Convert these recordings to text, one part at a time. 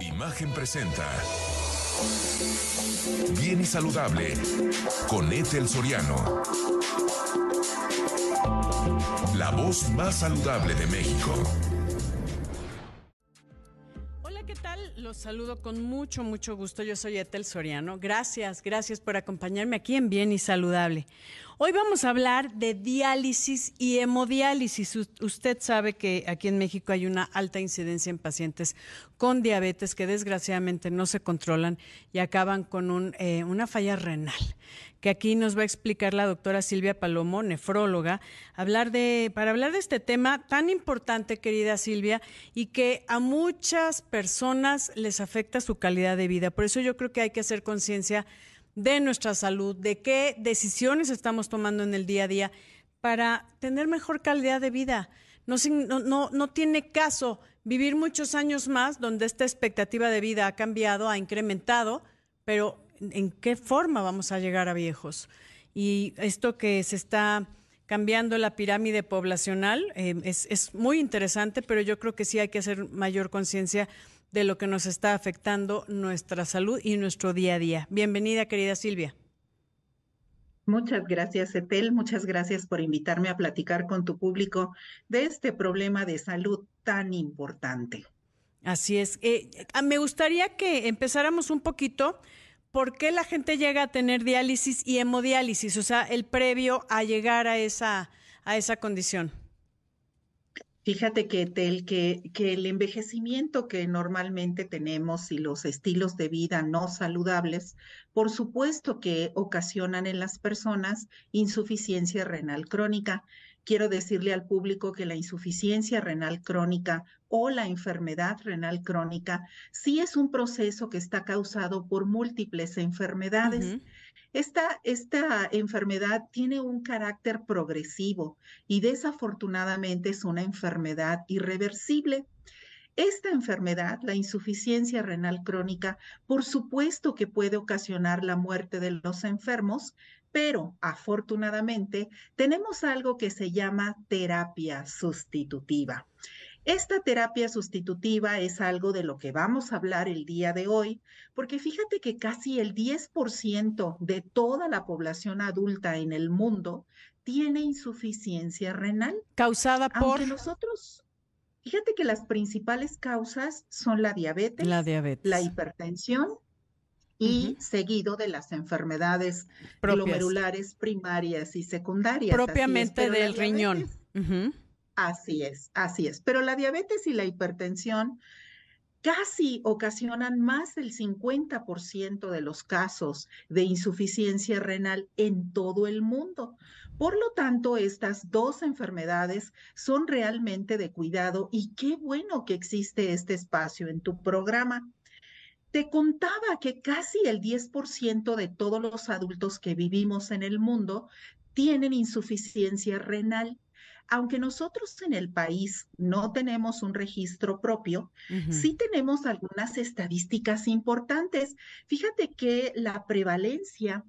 Imagen presenta. Bien y saludable con Ethel Soriano. La voz más saludable de México. Hola, ¿qué tal? Los saludo con mucho, mucho gusto. Yo soy Ethel Soriano. Gracias, gracias por acompañarme aquí en Bien y Saludable. Hoy vamos a hablar de diálisis y hemodiálisis. Usted sabe que aquí en México hay una alta incidencia en pacientes con diabetes que desgraciadamente no se controlan y acaban con un, eh, una falla renal que aquí nos va a explicar la doctora Silvia Palomo, nefróloga, hablar de, para hablar de este tema tan importante, querida Silvia, y que a muchas personas les afecta su calidad de vida. Por eso yo creo que hay que hacer conciencia de nuestra salud, de qué decisiones estamos tomando en el día a día para tener mejor calidad de vida. No, no, no, tiene caso vivir muchos años más donde esta expectativa de vida ha cambiado, ha incrementado, pero ¿en qué forma vamos a llegar a viejos? Y esto que se está cambiando la pirámide poblacional eh, es, es muy interesante, pero yo creo que sí hay que hacer mayor conciencia de lo que nos está afectando nuestra salud y nuestro día a día. Bienvenida, querida Silvia. Muchas gracias, Etel. Muchas gracias por invitarme a platicar con tu público de este problema de salud tan importante. Así es. Eh, ah, me gustaría que empezáramos un poquito por qué la gente llega a tener diálisis y hemodiálisis, o sea, el previo a llegar a esa, a esa condición. Fíjate que, que, que el envejecimiento que normalmente tenemos y los estilos de vida no saludables, por supuesto que ocasionan en las personas insuficiencia renal crónica. Quiero decirle al público que la insuficiencia renal crónica o la enfermedad renal crónica sí es un proceso que está causado por múltiples enfermedades. Esta, esta enfermedad tiene un carácter progresivo y desafortunadamente es una enfermedad irreversible. Esta enfermedad, la insuficiencia renal crónica, por supuesto que puede ocasionar la muerte de los enfermos, pero afortunadamente tenemos algo que se llama terapia sustitutiva. Esta terapia sustitutiva es algo de lo que vamos a hablar el día de hoy, porque fíjate que casi el 10% de toda la población adulta en el mundo tiene insuficiencia renal. Causada por... nosotros, fíjate que las principales causas son la diabetes, la, diabetes. la hipertensión y seguido de las enfermedades glomerulares primarias y secundarias. Propiamente del riñón. Así es, así es. Pero la diabetes y la hipertensión casi ocasionan más del 50% de los casos de insuficiencia renal en todo el mundo. Por lo tanto, estas dos enfermedades son realmente de cuidado y qué bueno que existe este espacio en tu programa. Te contaba que casi el 10% de todos los adultos que vivimos en el mundo tienen insuficiencia renal aunque nosotros en el país no tenemos un registro propio, sí tenemos algunas estadísticas importantes. Fíjate que la prevalencia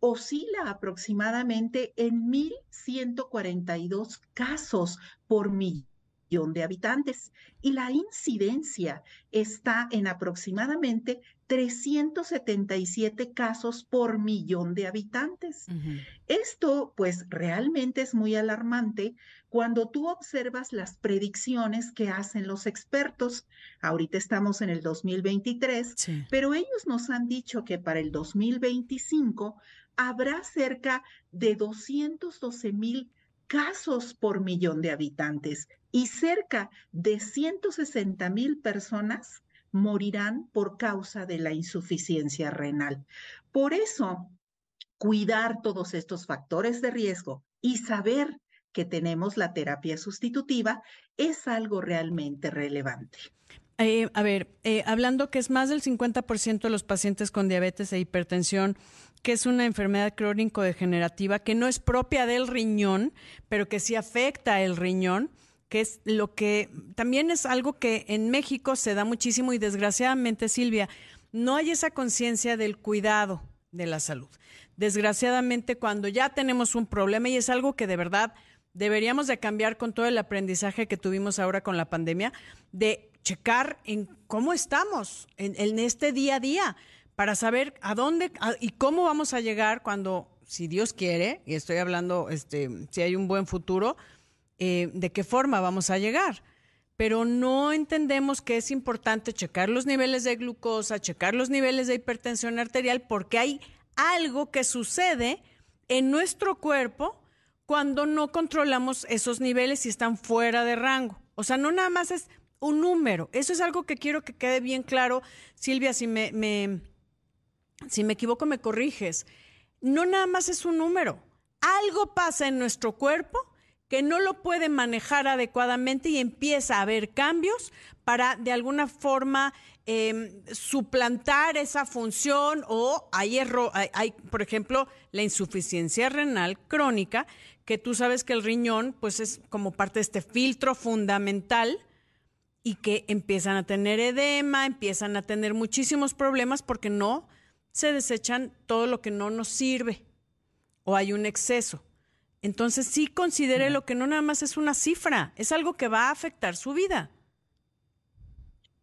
oscila aproximadamente en 1.142 casos por millón de habitantes y la incidencia está en aproximadamente 377 casos por millón de habitantes. Esto pues realmente es muy alarmante cuando tú observas las predicciones que hacen los expertos. Ahorita estamos en el 2023, pero ellos nos han dicho que para el 2025 habrá cerca de 212 mil casos por millón de habitantes y cerca de 160 mil personas morirán por causa de la insuficiencia renal. Por eso, cuidar todos estos factores de riesgo y saber que tenemos la terapia sustitutiva es algo realmente relevante. Eh, a ver, eh, hablando que es más del 50% de los pacientes con diabetes e hipertensión, que es una enfermedad crónico-degenerativa que no es propia del riñón, pero que sí afecta el riñón, que es lo que también es algo que en México se da muchísimo y desgraciadamente, Silvia, no hay esa conciencia del cuidado de la salud. Desgraciadamente, cuando ya tenemos un problema y es algo que de verdad deberíamos de cambiar con todo el aprendizaje que tuvimos ahora con la pandemia, de checar en cómo estamos en, este día a día para saber a dónde y cómo vamos a llegar cuando, si Dios quiere, y estoy hablando, este, si hay un buen futuro, eh, de qué forma vamos a llegar. Pero no entendemos que es importante checar los niveles de glucosa, checar los niveles de hipertensión arterial, porque hay algo que sucede en nuestro cuerpo cuando no controlamos esos niveles y están fuera de rango. O sea, no nada más es un número. Eso es algo que quiero que quede bien claro. Silvia, si me, me, si me equivoco, me corriges. No nada más es un número. Algo pasa en nuestro cuerpo que no lo puede manejar adecuadamente y empieza a haber cambios para de alguna forma em, suplantar esa función o hay, error, hay, por ejemplo, la insuficiencia renal crónica, que tú sabes que el riñón pues es como parte de este filtro fundamental y que empiezan a tener edema, empiezan a tener muchísimos problemas porque no se desechan todo lo que no nos sirve o hay un exceso. Entonces sí considere lo que no nada más es una cifra, es algo que va a afectar su vida.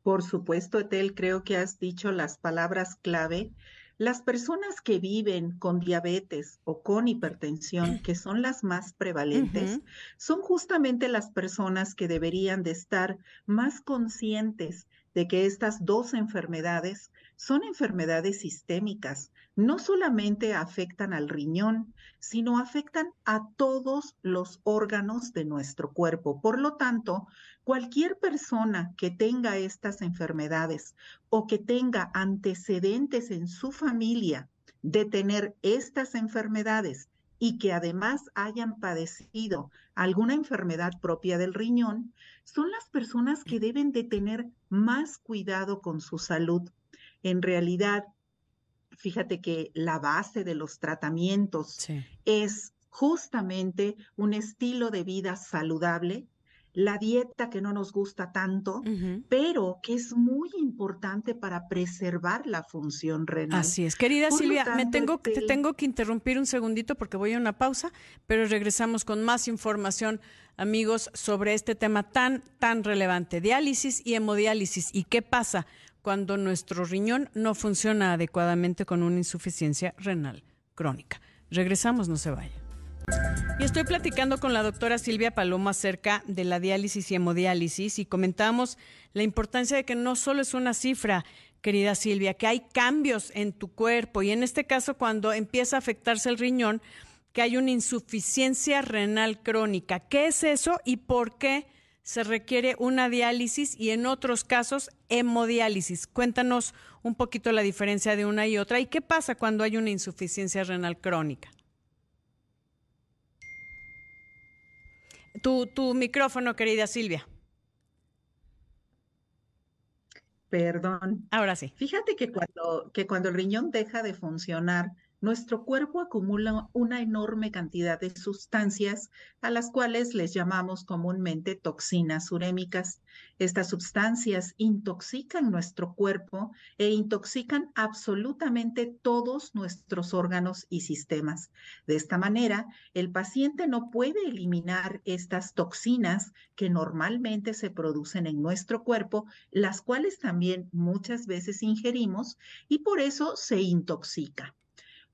Por supuesto, Etel, creo que has dicho las palabras clave. Las personas que viven con diabetes o con hipertensión, que son las más prevalentes, son justamente las personas que deberían de estar más conscientes de que estas dos enfermedades son enfermedades sistémicas. No solamente afectan al riñón, sino afectan a todos los órganos de nuestro cuerpo. Por lo tanto, cualquier persona que tenga estas enfermedades o que tenga antecedentes en su familia de tener estas enfermedades y que además hayan padecido alguna enfermedad propia del riñón, son las personas que deben de tener más cuidado con su salud. En realidad, fíjate que la base de los tratamientos es justamente un estilo de vida saludable, la dieta que no nos gusta tanto, pero que es muy importante para preservar la función renal. Así es. Querida Silvia, me tengo, te tengo que interrumpir un segundito porque voy a una pausa, pero regresamos con más información, amigos, sobre este tema tan, tan relevante, diálisis y hemodiálisis. Y qué pasa cuando nuestro riñón no funciona adecuadamente con una insuficiencia renal crónica. Regresamos, no se vaya. Y estoy platicando con la doctora Silvia Paloma acerca de la diálisis y hemodiálisis y comentamos la importancia de que no solo es una cifra, querida Silvia, que hay cambios en tu cuerpo y en este caso cuando empieza a afectarse el riñón, que hay una insuficiencia renal crónica. ¿Qué es eso y por qué se requiere una diálisis y en otros casos hemodiálisis? Cuéntanos un poquito la diferencia de una y otra y qué pasa cuando hay una insuficiencia renal crónica. Tu, micrófono, querida Silvia. Perdón. Ahora sí. Fíjate que cuando, que cuando el riñón deja de funcionar, nuestro cuerpo acumula una enorme cantidad de sustancias a las cuales les llamamos comúnmente toxinas urémicas. Estas sustancias intoxican nuestro cuerpo e intoxican absolutamente todos nuestros órganos y sistemas. De esta manera, el paciente no puede eliminar estas toxinas que normalmente se producen en nuestro cuerpo, las cuales también muchas veces ingerimos y por eso se intoxica.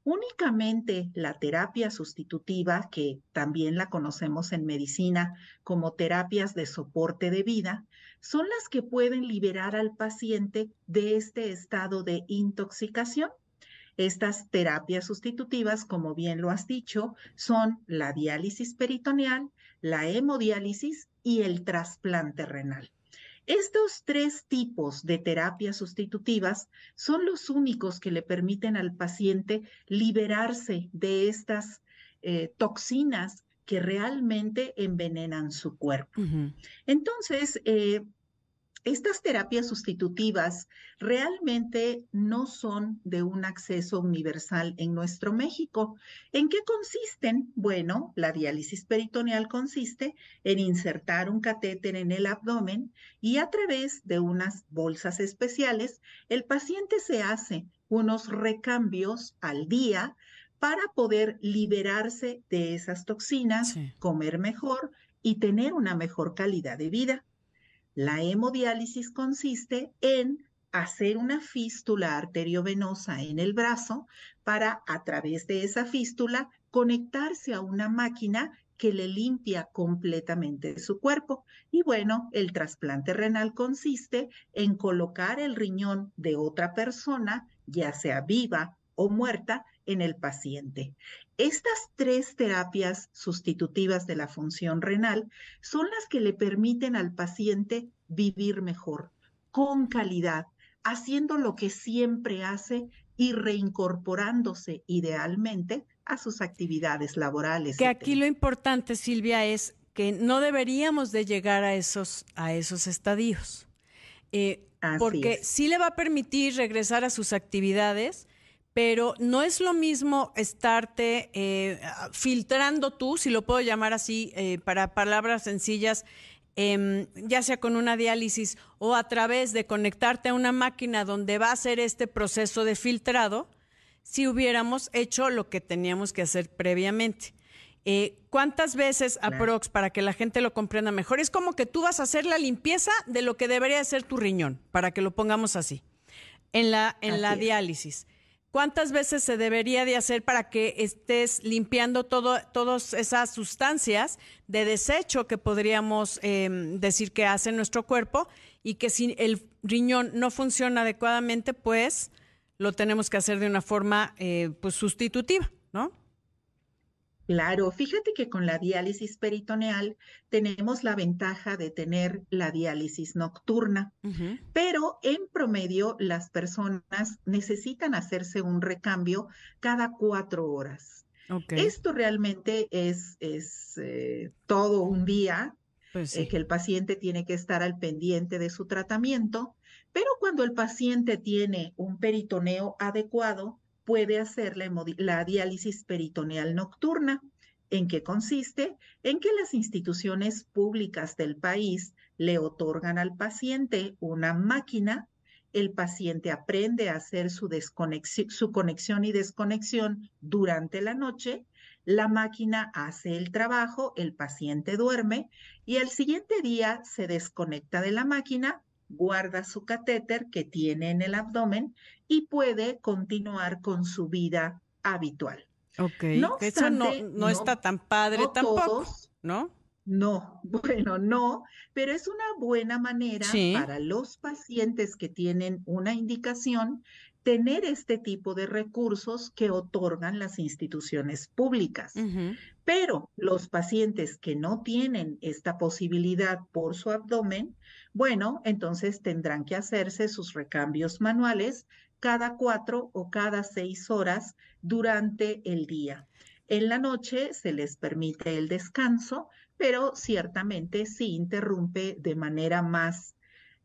Únicamente la terapia sustitutiva, que también la conocemos en medicina como terapias de soporte de vida, son las que pueden liberar al paciente de este estado de intoxicación. Estas terapias sustitutivas, como bien lo has dicho, son la diálisis peritoneal, la hemodiálisis y el trasplante renal. Estos tres tipos de terapias sustitutivas son los únicos que le permiten al paciente liberarse de estas eh, toxinas que realmente envenenan su cuerpo. Entonces, eh, estas terapias sustitutivas realmente no son de un acceso universal en nuestro México. ¿En qué consisten? Bueno, la diálisis peritoneal consiste en insertar un catéter en el abdomen y a través de unas bolsas especiales, el paciente se hace unos recambios al día para poder liberarse de esas toxinas, comer mejor y tener una mejor calidad de vida. La hemodiálisis consiste en hacer una fístula arteriovenosa en el brazo para, a través de esa fístula, conectarse a una máquina que le limpia completamente su cuerpo. Y bueno, el trasplante renal consiste en colocar el riñón de otra persona, ya sea viva o muerta, en el paciente. Estas tres terapias sustitutivas de la función renal son las que le permiten al paciente vivir mejor, con calidad, haciendo lo que siempre hace y reincorporándose idealmente a sus actividades laborales. Que aquí lo importante, Silvia, es que no deberíamos de llegar a esos, a esos estadios. Eh, porque sí le va a permitir regresar a sus actividades, pero no es lo mismo estarte eh, filtrando tú, si lo puedo llamar así, eh, para palabras sencillas, em, ya sea con una diálisis o a través de conectarte a una máquina donde va a hacer este proceso de filtrado, si hubiéramos hecho lo que teníamos que hacer previamente. Eh, ¿Cuántas veces, aprox, para que la gente lo comprenda mejor? Es como que tú vas a hacer la limpieza de lo que debería ser tu riñón, para que lo pongamos así, en la, en la diálisis. ¿Cuántas veces se debería de hacer para que estés limpiando todo, todas esas sustancias de desecho que podríamos em, decir que hace nuestro cuerpo y que si el riñón no funciona adecuadamente, pues lo tenemos que hacer de una forma eh, pues sustitutiva, ¿no? Claro, fíjate que con la diálisis peritoneal tenemos la ventaja de tener la diálisis nocturna, pero en promedio las personas necesitan hacerse un recambio cada cuatro horas. Esto realmente es, es eh, todo un día pues eh, que el paciente tiene que estar al pendiente de su tratamiento pero cuando el paciente tiene un peritoneo adecuado, puede hacer la, diálisis peritoneal nocturna. ¿En qué consiste? En que las instituciones públicas del país le otorgan al paciente una máquina, el paciente aprende a hacer su, su conexión y desconexión durante la noche, la máquina hace el trabajo, el paciente duerme y el siguiente día se desconecta de la máquina guarda su catéter que tiene en el abdomen y puede continuar con su vida habitual. Ok, eso no, está tan padre tampoco, ¿no? No, bueno, no, pero es una buena manera para los pacientes que tienen una indicación tener este tipo de recursos que otorgan las instituciones públicas. Pero los pacientes que no tienen esta posibilidad por su abdomen, bueno, entonces tendrán que hacerse sus recambios manuales cada cuatro o cada seis horas durante el día. En la noche se les permite el descanso, pero ciertamente sí interrumpe de manera más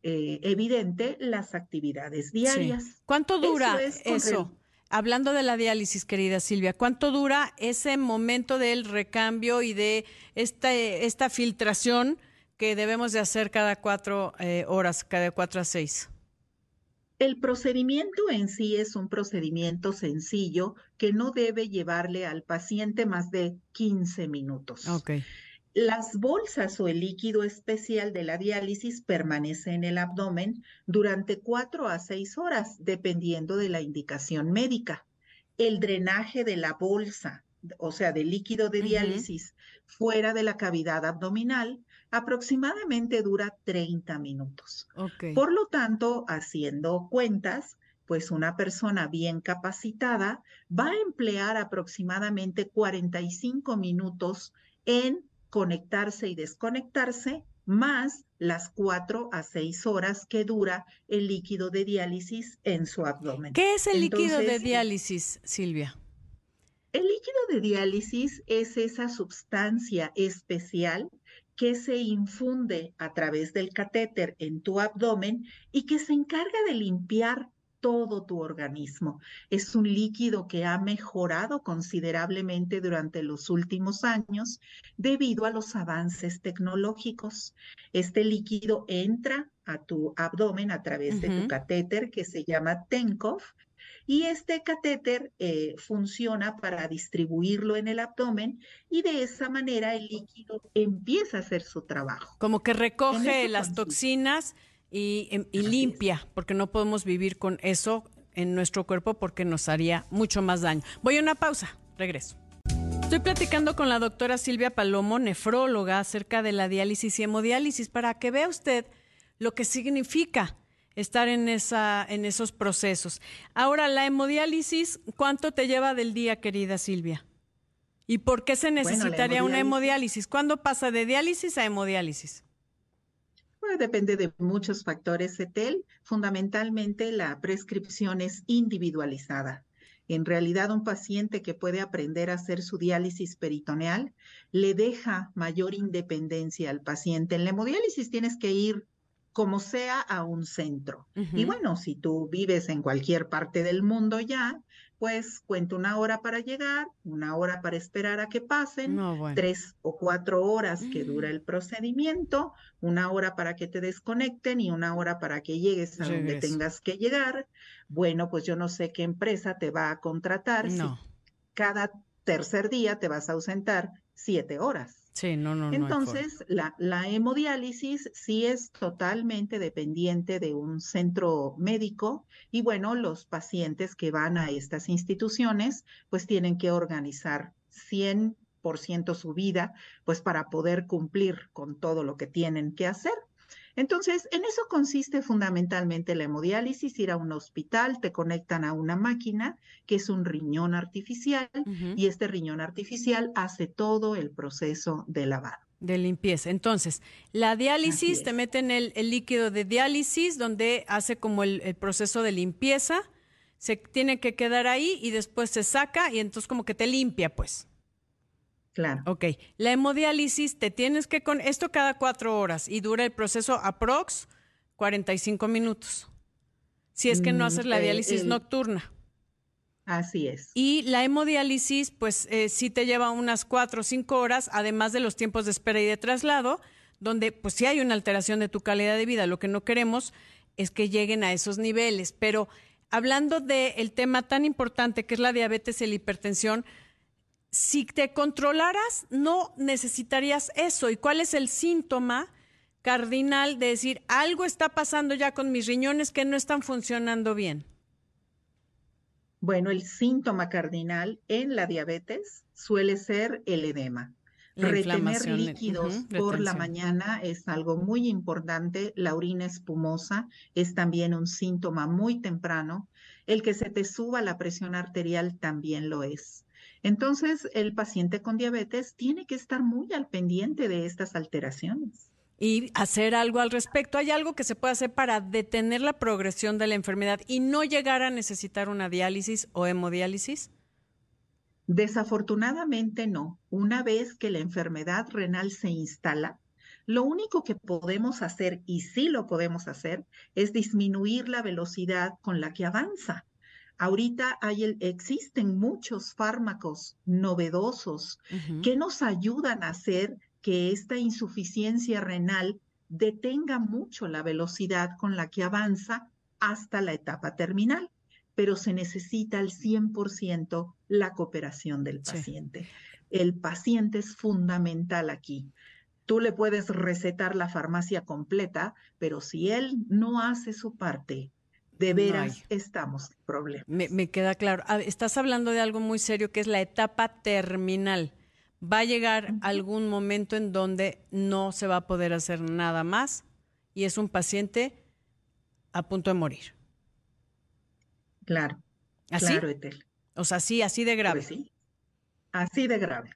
eh, evidente las actividades diarias. ¿Cuánto dura eso? Hablando de la diálisis, querida Silvia, ¿cuánto dura ese momento del recambio y de esta, esta filtración que debemos de hacer cada cuatro eh, horas, cada cuatro a seis? El procedimiento en sí es un procedimiento sencillo que no debe llevarle al paciente más de 15 minutos. Okay. Las bolsas o el líquido especial de la diálisis permanece en el abdomen durante cuatro a seis horas, dependiendo de la indicación médica. El drenaje de la bolsa, o sea, del líquido de diálisis, fuera de la cavidad abdominal, aproximadamente dura 30 minutos. Por lo tanto, haciendo cuentas, pues una persona bien capacitada va a emplear aproximadamente 45 minutos en conectarse y desconectarse, más las cuatro a seis horas que dura el líquido de diálisis en su abdomen. ¿Qué es el líquido de diálisis, Silvia? El líquido de diálisis es esa sustancia especial que se infunde a través del catéter en tu abdomen y que se encarga de limpiar todo tu organismo. Es un líquido que ha mejorado considerablemente durante los últimos años debido a los avances tecnológicos. Este líquido entra a tu abdomen a través de tu catéter que se llama TENCOF Y este catéter eh, funciona para distribuirlo en el abdomen y de esa manera el líquido empieza a hacer su trabajo. Como que recoge las toxinas y, em, y limpia, porque no podemos vivir con eso en nuestro cuerpo porque nos haría mucho más daño. Voy a una pausa, regreso. Estoy platicando con la doctora Silvia Palomo, nefróloga, acerca de la diálisis y hemodiálisis, para que vea usted lo que significa estar en, esa, en esos procesos. Ahora, la hemodiálisis, ¿cuánto te lleva del día, querida Silvia? ¿Y por qué se necesitaría una hemodiálisis? ¿Cuándo pasa de diálisis a hemodiálisis? Bueno, depende de muchos factores, Etel. Fundamentalmente, la prescripción es individualizada. En realidad, un paciente que puede aprender a hacer su diálisis peritoneal le deja mayor independencia al paciente. En la hemodiálisis tienes que ir como sea a un centro. Y bueno, si tú vives en cualquier parte del mundo ya, pues cuenta una hora para llegar, una hora para esperar a que pasen, tres o cuatro horas que dura el procedimiento, una hora para que te desconecten y una hora para que llegues a donde tengas que llegar. Bueno, pues yo no sé qué empresa te va a contratar si cada tercer día te vas a ausentar siete horas. Sí, no, no, Entonces, la, la, hemodiálisis sí es totalmente dependiente de un centro médico y bueno, los pacientes que van a estas instituciones pues tienen que organizar 100% su vida pues para poder cumplir con todo lo que tienen que hacer. Entonces, en eso consiste fundamentalmente la hemodiálisis, ir a un hospital, te conectan a una máquina que es un riñón artificial y este riñón artificial hace todo el proceso de lavado. De limpieza. Entonces, la diálisis, te meten el, el, líquido de diálisis donde hace como el, el proceso de limpieza, se tiene que quedar ahí y después se saca y entonces como que te limpia, pues. Claro. Ok. La hemodiálisis te tienes que con esto cada cuatro horas y dura el proceso aprox 45 minutos. Si es que no mm, haces la diálisis nocturna. Así es. Y la hemodiálisis, pues eh, sí te lleva unas cuatro o cinco horas, además de los tiempos de espera y de traslado, donde pues sí hay una alteración de tu calidad de vida. Lo que no queremos es que lleguen a esos niveles. Pero hablando del tema tan importante que es la diabetes y la hipertensión, si te controlaras, no necesitarías eso. ¿Y cuál es el síntoma cardinal de decir algo está pasando ya con mis riñones que no están funcionando bien? Bueno, el síntoma cardinal en la diabetes suele ser el edema. Retener líquidos por la mañana es algo muy importante. La orina espumosa es también un síntoma muy temprano. El que se te suba la presión arterial también lo es. Entonces, el paciente con diabetes tiene que estar muy al pendiente de estas alteraciones. Y hacer algo al respecto. ¿Hay algo que se puede hacer para detener la progresión de la enfermedad y no llegar a necesitar una diálisis o hemodiálisis? Desafortunadamente no. Una vez que la enfermedad renal se instala, lo único que podemos hacer, y sí lo podemos hacer, es disminuir la velocidad con la que avanza. Ahorita hay existen muchos fármacos novedosos que nos ayudan a hacer que esta insuficiencia renal detenga mucho la velocidad con la que avanza hasta la etapa terminal, pero se necesita al 100% la cooperación del paciente. El paciente es fundamental aquí. Tú le puedes recetar la farmacia completa, pero si él no hace su parte, de veras estamos en problema. Me, queda claro. Estás hablando de algo muy serio que es la etapa terminal. Va a llegar algún momento en donde no se va a poder hacer nada más y es un paciente a punto de morir. Claro. ¿Así? Claro, Etel. O sea, sí, así de grave. Pues sí. Así de grave.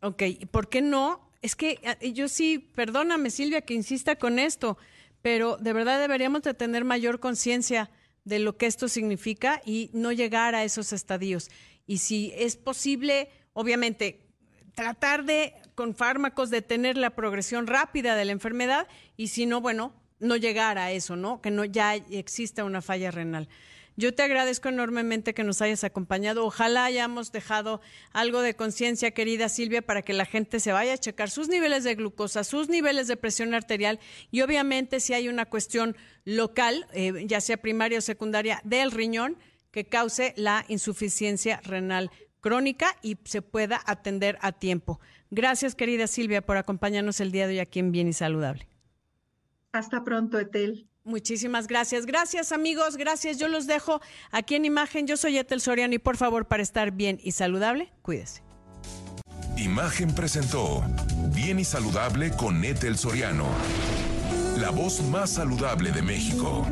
Ok, ¿por qué no? Es que yo sí, perdóname Silvia que insista con esto, pero de verdad deberíamos de tener mayor conciencia de lo que esto significa y no llegar a esos estadios. Y si es posible, obviamente, tratar de, con fármacos, detener la progresión rápida de la enfermedad y si no, bueno, no llegar a eso, ¿no? Que no ya exista una falla renal. Yo te agradezco enormemente que nos hayas acompañado. Ojalá hayamos dejado algo de conciencia, querida Silvia, para que la gente se vaya a checar sus niveles de glucosa, sus niveles de presión arterial y obviamente si hay una cuestión local, eh, ya sea primaria o secundaria, del riñón, que cause la insuficiencia renal crónica y se pueda atender a tiempo. Gracias, querida Silvia, por acompañarnos el día de hoy aquí en Bien y Saludable. Hasta pronto, Etel. Muchísimas gracias. Gracias, amigos. Gracias. Yo los dejo aquí en imagen. Yo soy Etel Soriano y por favor, para estar bien y saludable, cuídese. Imagen presentó Bien y Saludable con Etel Soriano, la voz más saludable de México.